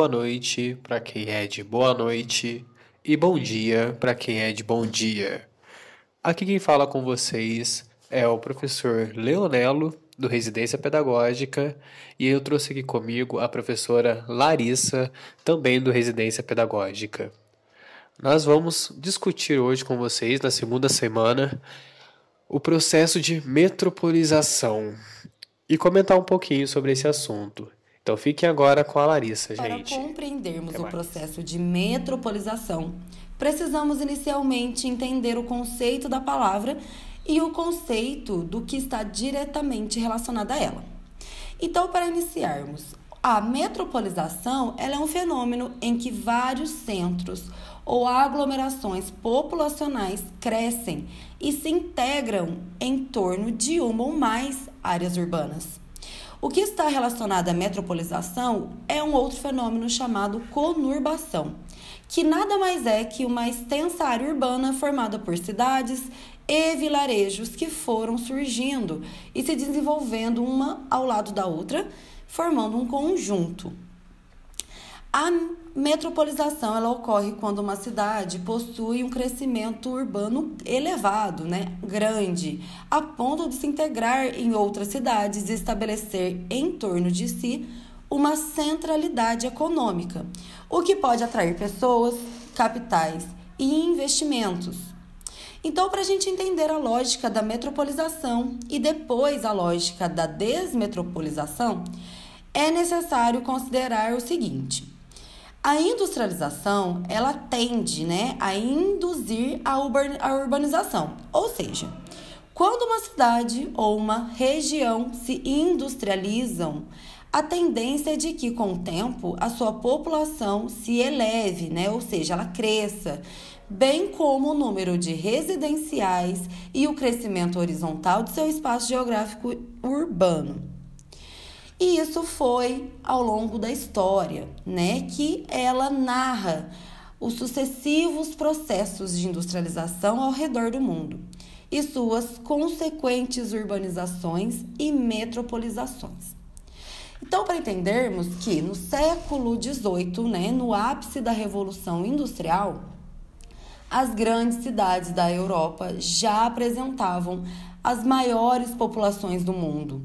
boa noite para quem é de boa noite e bom dia para quem é de bom dia. Aqui quem fala com vocês é o professor Leonelo, do Residência Pedagógica, e eu trouxe aqui comigo a professora Larissa, também do Residência Pedagógica. Nós vamos discutir hoje com vocês, na segunda semana, o processo de metropolização e comentar um pouquinho sobre esse assunto. Então fiquem agora com a Larissa, gente. Para compreendermos o processo de metropolização, precisamos inicialmente entender o conceito da palavra e o conceito do que está diretamente relacionado a ela. Então, para iniciarmos, a metropolização ela é um fenômeno em que vários centros ou aglomerações populacionais crescem e se integram em torno de uma ou mais áreas urbanas. O que está relacionado à metropolização é um outro fenômeno chamado conurbação, que nada mais é que uma extensa área urbana formada por cidades e vilarejos que foram surgindo e se desenvolvendo uma ao lado da outra, formando um conjunto. A metropolização ela ocorre quando uma cidade possui um crescimento urbano elevado, né, grande, a ponto de se integrar em outras cidades e estabelecer em torno de si uma centralidade econômica, o que pode atrair pessoas, capitais e investimentos. Então, para a gente entender a lógica da metropolização e depois a lógica da desmetropolização, é necessário considerar o seguinte: a industrialização ela tende né, a induzir a urbanização, ou seja, quando uma cidade ou uma região se industrializam, a tendência é de que, com o tempo, a sua população se eleve, né? ou seja, ela cresça, bem como o número de residenciais e o crescimento horizontal de seu espaço geográfico urbano. E isso foi ao longo da história, né, que ela narra os sucessivos processos de industrialização ao redor do mundo e suas consequentes urbanizações e metropolizações. Então, para entendermos que no século XVIII, né, no ápice da Revolução Industrial, as grandes cidades da Europa já apresentavam as maiores populações do mundo.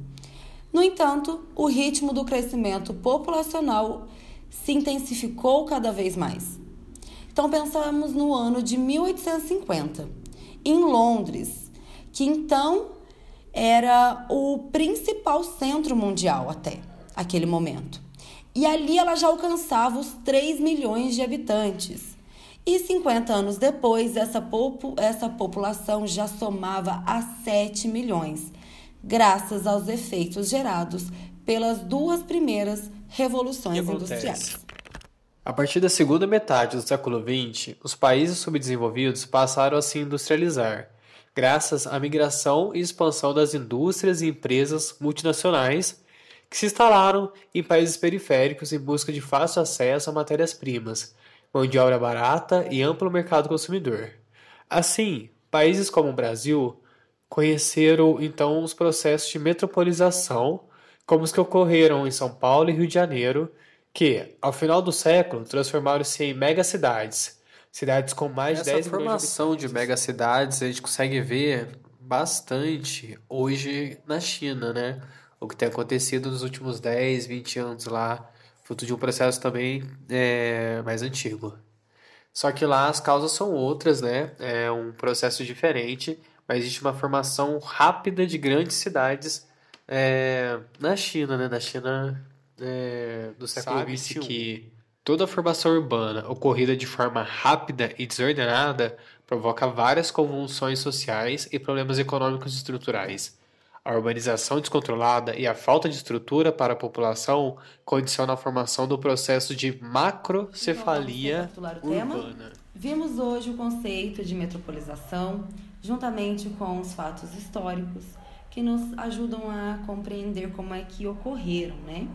No entanto, o ritmo do crescimento populacional se intensificou cada vez mais. Então, pensamos no ano de 1850, em Londres, que então era o principal centro mundial até aquele momento. E ali ela já alcançava os 3 milhões de habitantes. E 50 anos depois, essa, popu essa população já somava a 7 milhões, graças aos efeitos gerados pelas duas primeiras revoluções industriais. A partir da segunda metade do século XX, os países subdesenvolvidos passaram a se industrializar, graças à migração e expansão das indústrias e empresas multinacionais que se instalaram em países periféricos em busca de fácil acesso a matérias-primas mão de obra barata e amplo mercado consumidor. Assim, países como o Brasil conheceram então os processos de metropolização, como os que ocorreram em São Paulo e Rio de Janeiro, que, ao final do século, transformaram-se em megacidades, cidades com mais Essa de 10 formação de, de megacidades a gente consegue ver bastante hoje na China, né? O que tem acontecido nos últimos 10, 20 anos lá fruto de um processo também é, mais antigo. Só que lá as causas são outras, né? É um processo diferente, mas existe uma formação rápida de grandes cidades é, na China, né? Na China é, do século XXI. que toda a formação urbana ocorrida de forma rápida e desordenada provoca várias convulsões sociais e problemas econômicos estruturais a urbanização descontrolada e a falta de estrutura para a população condicionam a formação do processo de macrocefalia então, urbana. Vimos hoje o conceito de metropolização, juntamente com os fatos históricos que nos ajudam a compreender como é que ocorreram, né?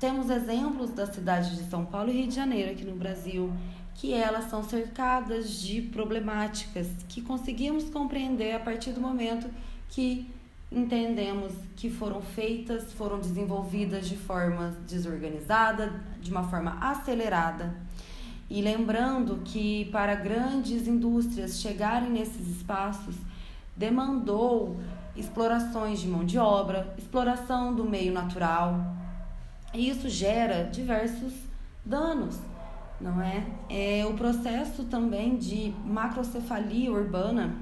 Temos exemplos das cidades de São Paulo e Rio de Janeiro aqui no Brasil, que elas são cercadas de problemáticas que conseguimos compreender a partir do momento que entendemos que foram feitas, foram desenvolvidas de forma desorganizada, de uma forma acelerada. E lembrando que para grandes indústrias chegarem nesses espaços demandou explorações de mão de obra, exploração do meio natural. E isso gera diversos danos, não é? é o processo também de macrocefalia urbana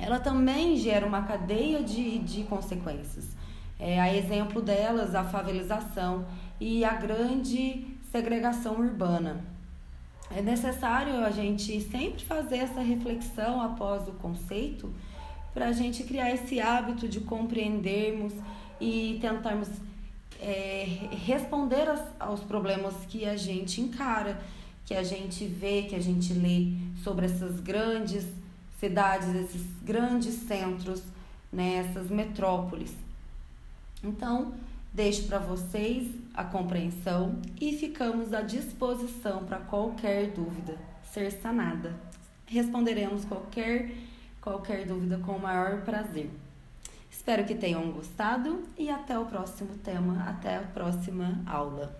ela também gera uma cadeia de, de consequências. É, a exemplo delas, a favelização e a grande segregação urbana. É necessário a gente sempre fazer essa reflexão após o conceito para a gente criar esse hábito de compreendermos e tentarmos é, responder as, aos problemas que a gente encara, que a gente vê, que a gente lê sobre essas grandes cidades, esses grandes centros, né, essas metrópoles. Então, Deixo para vocês a compreensão e ficamos à disposição para qualquer dúvida ser sanada. Responderemos qualquer qualquer dúvida com o maior prazer. Espero que tenham gostado e até o próximo tema, até a próxima aula.